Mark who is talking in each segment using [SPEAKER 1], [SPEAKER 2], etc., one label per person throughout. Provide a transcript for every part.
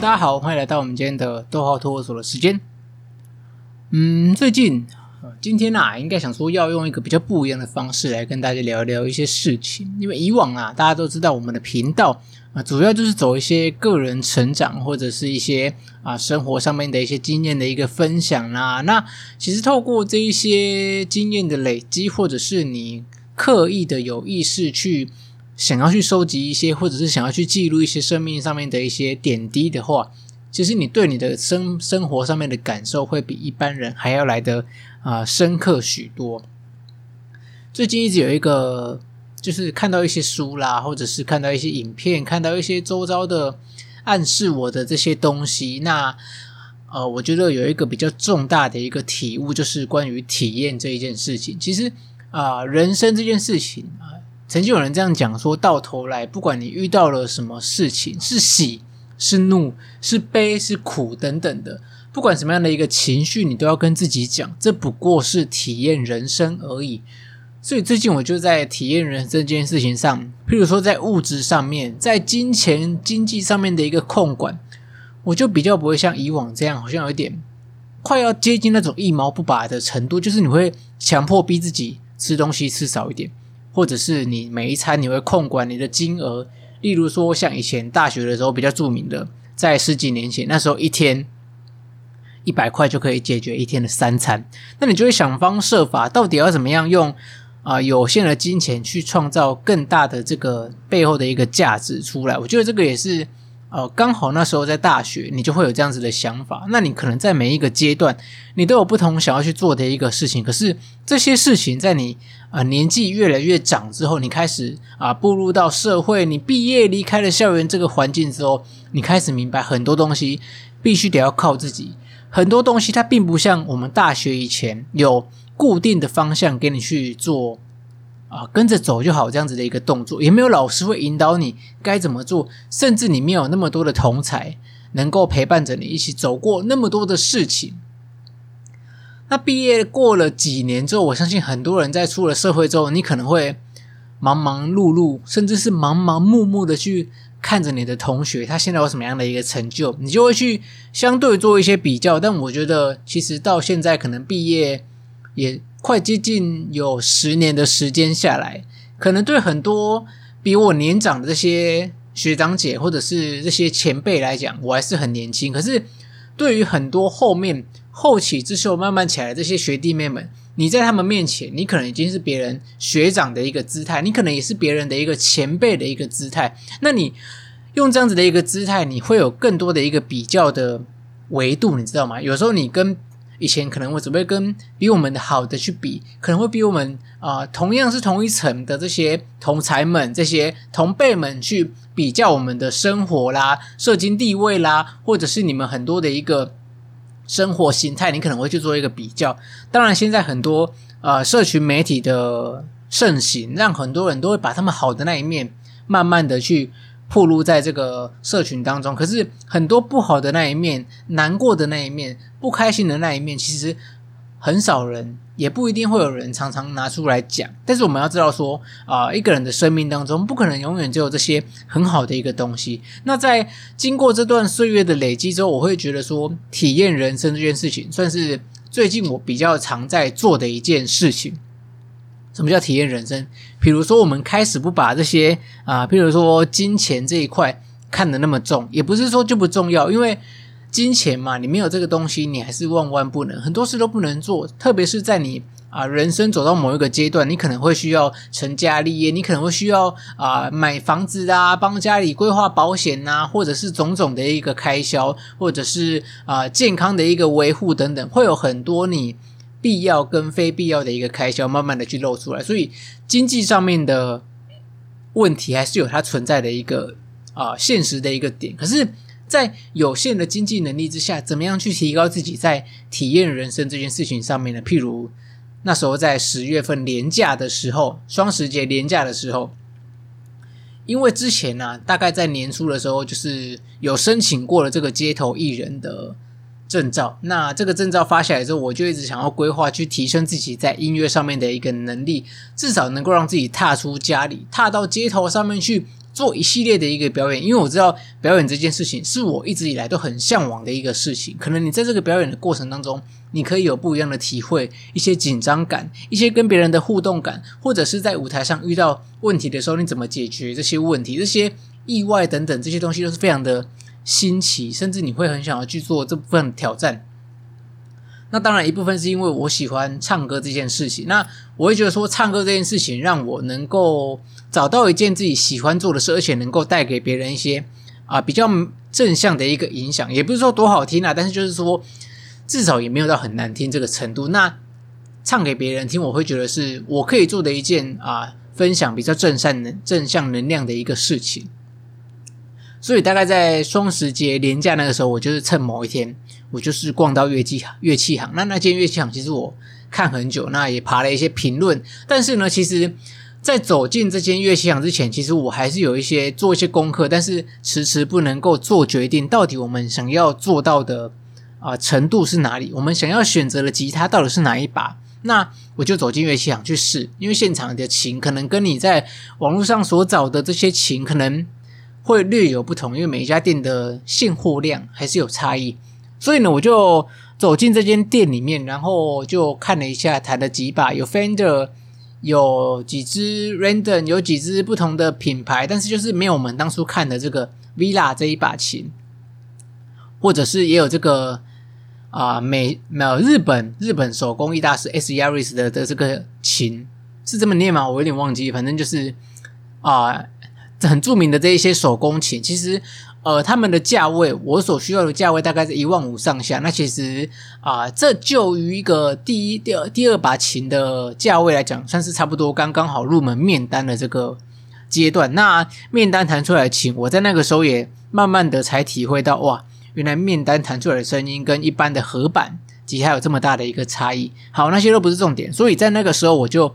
[SPEAKER 1] 大家好，欢迎来到我们今天的逗号托儿所的时间。嗯，最近，今天啊，应该想说要用一个比较不一样的方式来跟大家聊聊一些事情。因为以往啊，大家都知道我们的频道啊，主要就是走一些个人成长或者是一些啊生活上面的一些经验的一个分享啦。那其实透过这一些经验的累积，或者是你刻意的有意识去。想要去收集一些，或者是想要去记录一些生命上面的一些点滴的话，其实你对你的生生活上面的感受会比一般人还要来的啊、深刻许多。最近一直有一个，就是看到一些书啦，或者是看到一些影片，看到一些周遭的暗示我的这些东西，那呃，我觉得有一个比较重大的一个体悟，就是关于体验这一件事情。其实啊、人生这件事情啊。曾经有人这样讲说，到头来，不管你遇到了什么事情，是喜是怒是悲是苦等等的，不管什么样的一个情绪，你都要跟自己讲，这不过是体验人生而已。所以最近我就在体验人生这件事情上，譬如说在物质上面，在金钱经济上面的一个控管，我就比较不会像以往这样，好像有点快要接近那种一毛不拔的程度，就是你会强迫逼自己吃东西吃少一点。或者是你每一餐你会控管你的金额，例如说像以前大学的时候比较著名的，在十几年前那时候一天一百块就可以解决一天的三餐，那你就会想方设法，到底要怎么样用啊、有限的金钱去创造更大的这个背后的一个价值出来？我觉得这个也是。呃，刚好那时候在大学，你就会有这样子的想法。那你可能在每一个阶段，你都有不同想要去做的一个事情。可是这些事情在你啊、年纪越来越长之后，你开始啊、步入到社会，你毕业离开了校园这个环境之后，你开始明白很多东西必须得要靠自己。很多东西它并不像我们大学以前有固定的方向给你去做。啊，跟着走就好，这样子的一个动作，也没有老师会引导你该怎么做，甚至你没有那么多的同才能够陪伴着你一起走过那么多的事情。那毕业过了几年之后，我相信很多人在出了社会之后，你可能会忙忙碌碌，甚至是忙忙碌碌的去看着你的同学，他现在有什么样的一个成就，你就会去相对做一些比较。但我觉得，其实到现在可能毕业也。快接近有十年的时间下来，可能对很多比我年长的这些学长姐或者是这些前辈来讲，我还是很年轻。可是对于很多后面后起之秀慢慢起来的这些学弟妹们，你在他们面前，你可能已经是别人学长的一个姿态，你可能也是别人的一个前辈的一个姿态。那你用这样子的一个姿态，你会有更多的一个比较的维度，你知道吗？有时候你跟以前可能会准备跟比我们的好的去比，可能会比我们啊、同样是同一层的这些同才们、这些同辈们去比较我们的生活啦、社经地位啦，或者是你们很多的一个生活形态，你可能会去做一个比较。当然，现在很多呃社群媒体的盛行，让很多人都会把他们好的那一面慢慢的去。暴露在这个社群当中，可是很多不好的那一面、难过的那一面、不开心的那一面，其实很少人，也不一定会有人常常拿出来讲。但是我们要知道说，啊、一个人的生命当中，不可能永远只有这些很好的一个东西。那在经过这段岁月的累积之后，我会觉得说，体验人生这件事情，算是最近我比较常在做的一件事情。什么叫体验人生？比如说，我们开始不把这些啊，比如说金钱这一块看得那么重，也不是说就不重要，因为金钱嘛，你没有这个东西，你还是万万不能，很多事都不能做。特别是在你啊人生走到某一个阶段，你可能会需要成家立业，你可能会需要啊买房子啊，帮家里规划保险啊，或者是种种的一个开销，或者是啊健康的一个维护等等，会有很多你。必要跟非必要的一个开销，慢慢的去露出来，所以经济上面的问题还是有它存在的一个啊、现实的一个点。可是，在有限的经济能力之下，怎么样去提高自己在体验人生这件事情上面呢？譬如那时候在十月份连假的时候，双十节连假的时候，因为之前呢、啊，大概在年初的时候，就是有申请过了这个街头艺人的。证照，那这个证照发下来之后，我就一直想要规划去提升自己在音乐上面的一个能力，至少能够让自己踏出家里，踏到街头上面去做一系列的一个表演，因为我知道表演这件事情是我一直以来都很向往的一个事情。可能你在这个表演的过程当中，你可以有不一样的体会，一些紧张感，一些跟别人的互动感，或者是在舞台上遇到问题的时候，你怎么解决这些问题，这些意外等等这些东西都是非常的新奇，甚至你会很想要去做这部分挑战。那当然，一部分是因为我喜欢唱歌这件事情。那我会觉得说，唱歌这件事情让我能够找到一件自己喜欢做的事，而且能够带给别人一些啊、比较正向的一个影响。也不是说多好听啊，但是就是说，至少也没有到很难听这个程度。那唱给别人听，我会觉得是我可以做的一件啊、分享比较正善能正向能量的一个事情。所以大概在双十节连假那个时候，我就是趁某一天。我就是逛到乐器行，乐器行，那那间乐器行其实我看很久，那也爬了一些评论。但是呢，其实，在走进这间乐器行之前，其实我还是有一些做一些功课，但是迟迟不能够做决定。到底我们想要做到的啊、程度是哪里？我们想要选择的吉他到底是哪一把？那我就走进乐器行去试，因为现场的琴可能跟你在网络上所找的这些琴可能会略有不同，因为每一家店的现货量还是有差异。所以呢，我就走进这间店里面，然后就看了一下，弹了几把，有 Fender，有几支 Random，有几支不同的品牌，但是就是没有我们当初看的这个 Villa 这一把琴，或者是也有这个啊、呃、美没有日本日本手工艺大师 S Yaris 的的这个琴是这么念吗？我有点忘记，反正就是啊、很著名的这一些手工琴，其实。呃，他们的价位，我所需要的价位大概是一万五上下。那其实啊、这就于一个第一、第二、第二把琴的价位来讲，算是差不多刚刚好入门面单的这个阶段。那面单弹出来的琴，我在那个时候也慢慢的才体会到，哇，原来面单弹出来的声音跟一般的合板吉他有这么大的一个差异。好，那些都不是重点，所以在那个时候我就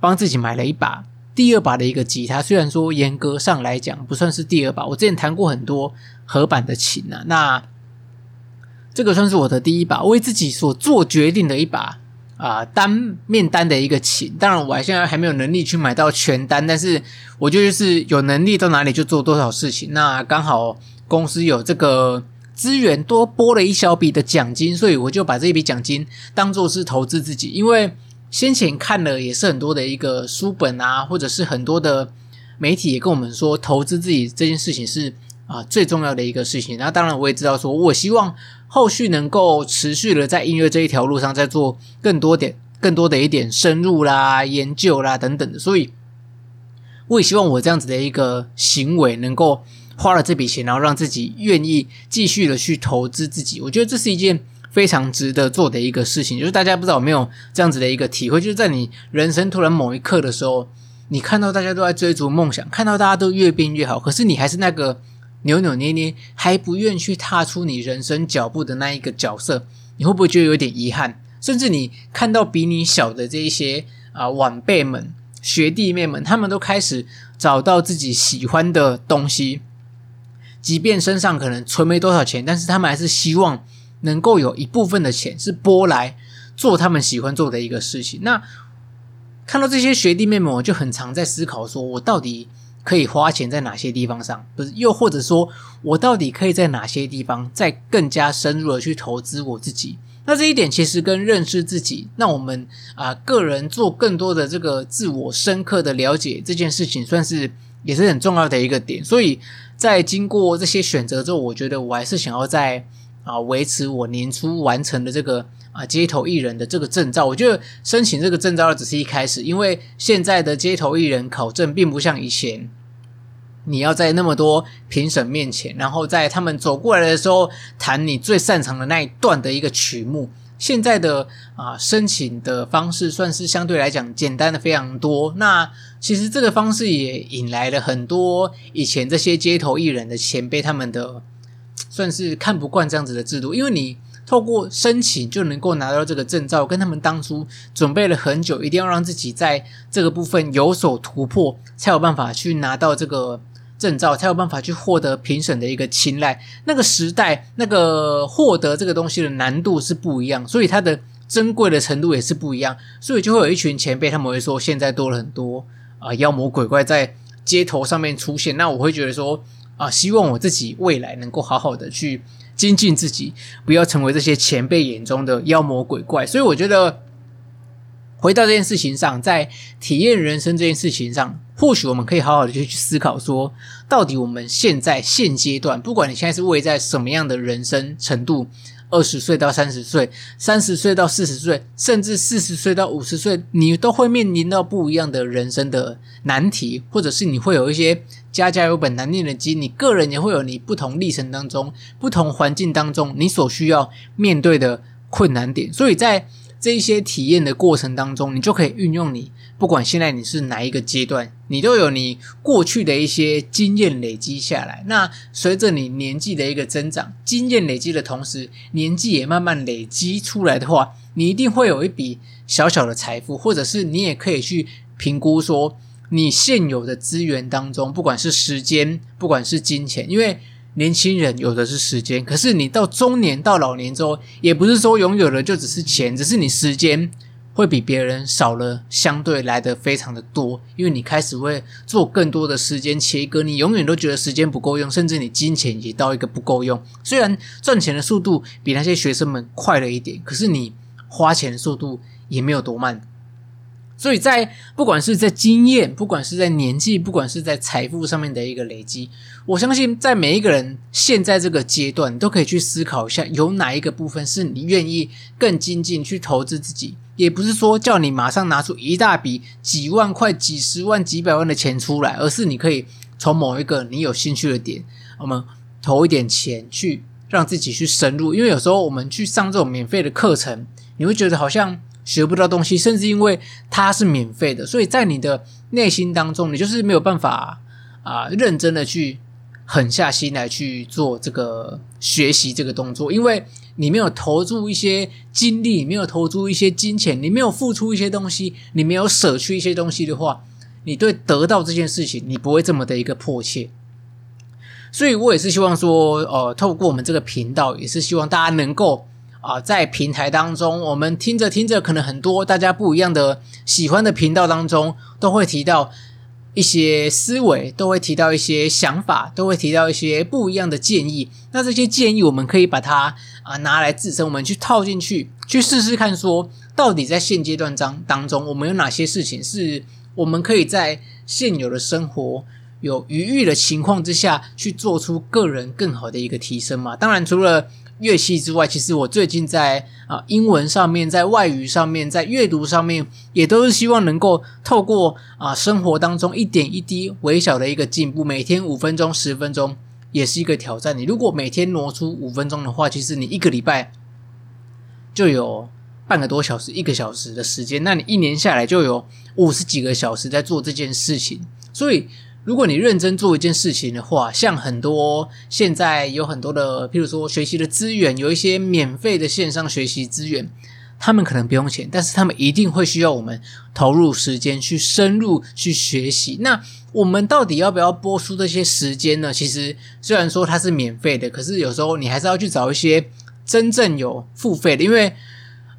[SPEAKER 1] 帮自己买了一把。第二把的一个吉他，虽然说严格上来讲不算是第二把，我之前弹过很多合板的琴啊，那这个算是我的第一把，为自己所做决定的一把啊、单面单的一个琴。当然，我现在还没有能力去买到全单，但是我就是有能力到哪里就做多少事情。那刚好公司有这个资源，多拨了一小笔的奖金，所以我就把这一笔奖金当做是投资自己，因为。先前看了也是很多的一个书本啊，或者是很多的媒体也跟我们说，投资自己这件事情是啊最重要的一个事情。那当然我也知道说，我希望后续能够持续的在音乐这一条路上再做更多点、更多的一点深入啦、研究啦等等的。所以我也希望我这样子的一个行为能够花了这笔钱，然后让自己愿意继续的去投资自己。我觉得这是一件。非常值得做的一个事情，就是大家不知道有没有这样子的一个体会，就是在你人生突然某一刻的时候，你看到大家都在追逐梦想，看到大家都越变越好，可是你还是那个扭扭捏捏，还不愿去踏出你人生脚步的那一个角色，你会不会觉得有点遗憾？甚至你看到比你小的这一些啊晚辈们、学弟妹们，他们都开始找到自己喜欢的东西，即便身上可能存没多少钱，但是他们还是希望。能够有一部分的钱是拨来做他们喜欢做的一个事情。那看到这些学弟妹们，我就很常在思考：说我到底可以花钱在哪些地方上？不是，又或者说我到底可以在哪些地方再更加深入的去投资我自己？那这一点其实跟认识自己，那我们啊、个人做更多的这个自我深刻的了解这件事情，算是也是很重要的一个点。所以在经过这些选择之后，我觉得我还是想要在。啊，维持我年初完成的这个啊街头艺人的这个证照，我觉得申请这个证照只是一开始，因为现在的街头艺人考证并不像以前，你要在那么多评审面前，然后在他们走过来的时候弹你最擅长的那一段的一个曲目。现在的啊申请的方式算是相对来讲简单的非常多。那其实这个方式也引来了很多以前这些街头艺人的前辈他们的。算是看不惯这样子的制度，因为你透过申请就能够拿到这个证照，跟他们当初准备了很久，一定要让自己在这个部分有所突破，才有办法去拿到这个证照，才有办法去获得评审的一个青睐。那个时代，那个获得这个东西的难度是不一样，所以它的珍贵的程度也是不一样，所以就会有一群前辈他们会说，现在多了很多啊妖魔鬼怪在。街头上面出现，那我会觉得说啊，希望我自己未来能够好好的去精进自己，不要成为这些前辈眼中的妖魔鬼怪。所以我觉得。回到这件事情上，在体验人生这件事情上，或许我们可以好好的去思考说，到底我们现在现阶段，不管你现在是位在什么样的人生程度，二十岁到三十岁，三十岁到四十岁，甚至四十岁到五十岁，你都会面临到不一样的人生的难题，或者是你会有一些家家有本难念的经，你个人也会有你不同历程当中、不同环境当中，你所需要面对的困难点，所以在。这一些体验的过程当中，你就可以运用你，不管现在你是哪一个阶段，你都有你过去的一些经验累积下来。那随着你年纪的一个增长，经验累积的同时，年纪也慢慢累积出来的话，你一定会有一笔小小的财富，或者是你也可以去评估说，你现有的资源当中，不管是时间，不管是金钱，因为。年轻人有的是时间，可是你到中年到老年之后，也不是说拥有的就只是钱，只是你时间会比别人少了，相对来的非常的多，因为你开始会做更多的时间切割，你永远都觉得时间不够用，甚至你金钱也到一个不够用。虽然赚钱的速度比那些学生们快了一点，可是你花钱的速度也没有多慢。所以在不管是在经验，不管是在年纪，不管是在财富上面的一个累积，我相信在每一个人现在这个阶段，都可以去思考一下，有哪一个部分是你愿意更精进去投资自己。也不是说叫你马上拿出一大笔几万块、几十万、几百万的钱出来，而是你可以从某一个你有兴趣的点，我们投一点钱去让自己去深入。因为有时候我们去上这种免费的课程，你会觉得好像。学不到东西，甚至因为它是免费的，所以在你的内心当中，你就是没有办法啊、认真的去狠下心来去做这个学习这个动作，因为你没有投注一些精力，没有投注一些金钱，你没有付出一些东西，你没有舍去一些东西的话，你对得到这件事情，你不会这么的一个迫切。所以我也是希望说，呃，透过我们这个频道，也是希望大家能够。啊，在平台当中，我们听着听着，可能很多大家不一样的喜欢的频道当中，都会提到一些思维，都会提到一些想法，都会提到一些不一样的建议。那这些建议，我们可以把它啊拿来自身，我们去套进去，去试试看，说到底在现阶段当当中，我们有哪些事情是我们可以在现有的生活有余裕的情况之下去做出个人更好的一个提升嘛？当然，除了乐器之外，其实我最近在啊英文上面，在外语上面，在阅读上面，也都是希望能够透过啊生活当中一点一滴微小的一个进步，每天五分钟、十分钟也是一个挑战。你如果每天挪出五分钟的话，其实你一个礼拜就有半个多小时、一个小时的时间，那你一年下来就有五十几个小时在做这件事情，所以。如果你认真做一件事情的话，像很多现在有很多的，譬如说学习的资源，有一些免费的线上学习资源，他们可能不用钱，但是他们一定会需要我们投入时间去深入去学习。那我们到底要不要播出这些时间呢？其实虽然说它是免费的，可是有时候你还是要去找一些真正有付费的，因为。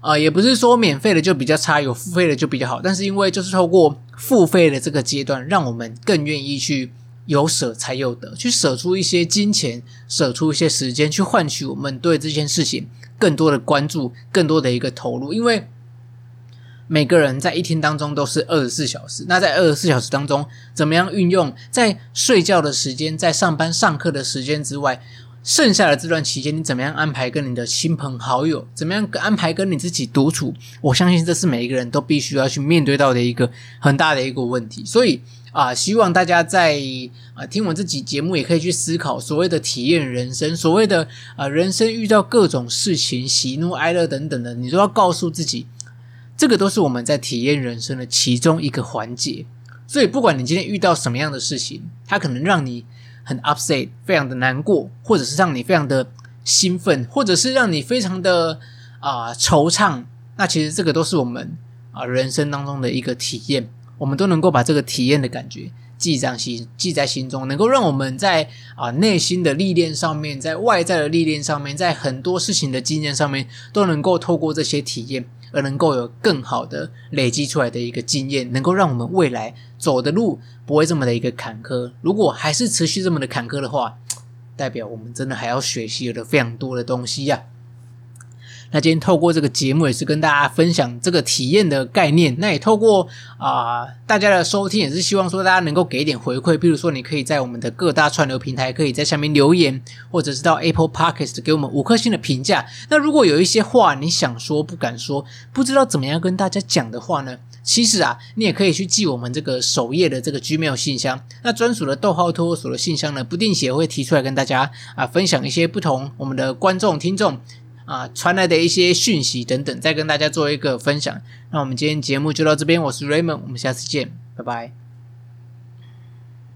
[SPEAKER 1] 啊、也不是说免费的就比较差，有付费的就比较好。但是因为就是透过付费的这个阶段，让我们更愿意去有舍才有得，去舍出一些金钱，舍出一些时间，去换取我们对这件事情更多的关注，更多的一个投入。因为每个人在一天当中都是二十四小时，那在二十四小时当中，怎么样运用在睡觉的时间，在上班上课的时间之外。剩下的这段期间，你怎么样安排跟你的亲朋好友？怎么样安排跟你自己独处？我相信这是每一个人都必须要去面对到的一个很大的一个问题。所以啊、希望大家在啊、听完这集节目，也可以去思考所谓的体验人生，所谓的啊、人生遇到各种事情，喜怒哀乐等等的，你都要告诉自己，这个都是我们在体验人生的其中一个环节。所以，不管你今天遇到什么样的事情，它可能让你。很 upset，非常的难过，或者是让你非常的兴奋，或者是让你非常的啊、惆怅。那其实这个都是我们啊、人生当中的一个体验，我们都能够把这个体验的感觉记在心，记在心中，能够让我们在啊、内心的历练上面，在外在的历练上面，在很多事情的经验上面，都能够透过这些体验，而能够有更好的累积出来的一个经验，能够让我们未来走的路不会这么的一个坎坷。如果还是持续这么的坎坷的话，代表我们真的还要学习了非常多的东西呀、那今天透过这个节目，也是跟大家分享这个体验的概念。那也透过啊、大家的收听，也是希望说大家能够给一点回馈。比如说，你可以在我们的各大串流平台，可以在下面留言，或者是到 Apple Podcast 给我们五颗星的评价。那如果有一些话你想说不敢说，不知道怎么样跟大家讲的话呢？其实啊，你也可以去寄我们这个首页的这个 Gmail 信箱。那专属的逗号托所的信箱呢，不定期也会提出来跟大家啊分享一些不同我们的观众听众。啊，传来的一些讯息等等，再跟大家做一个分享。那我们今天节目就到这边，我是 Raymond，我们下次见，拜拜。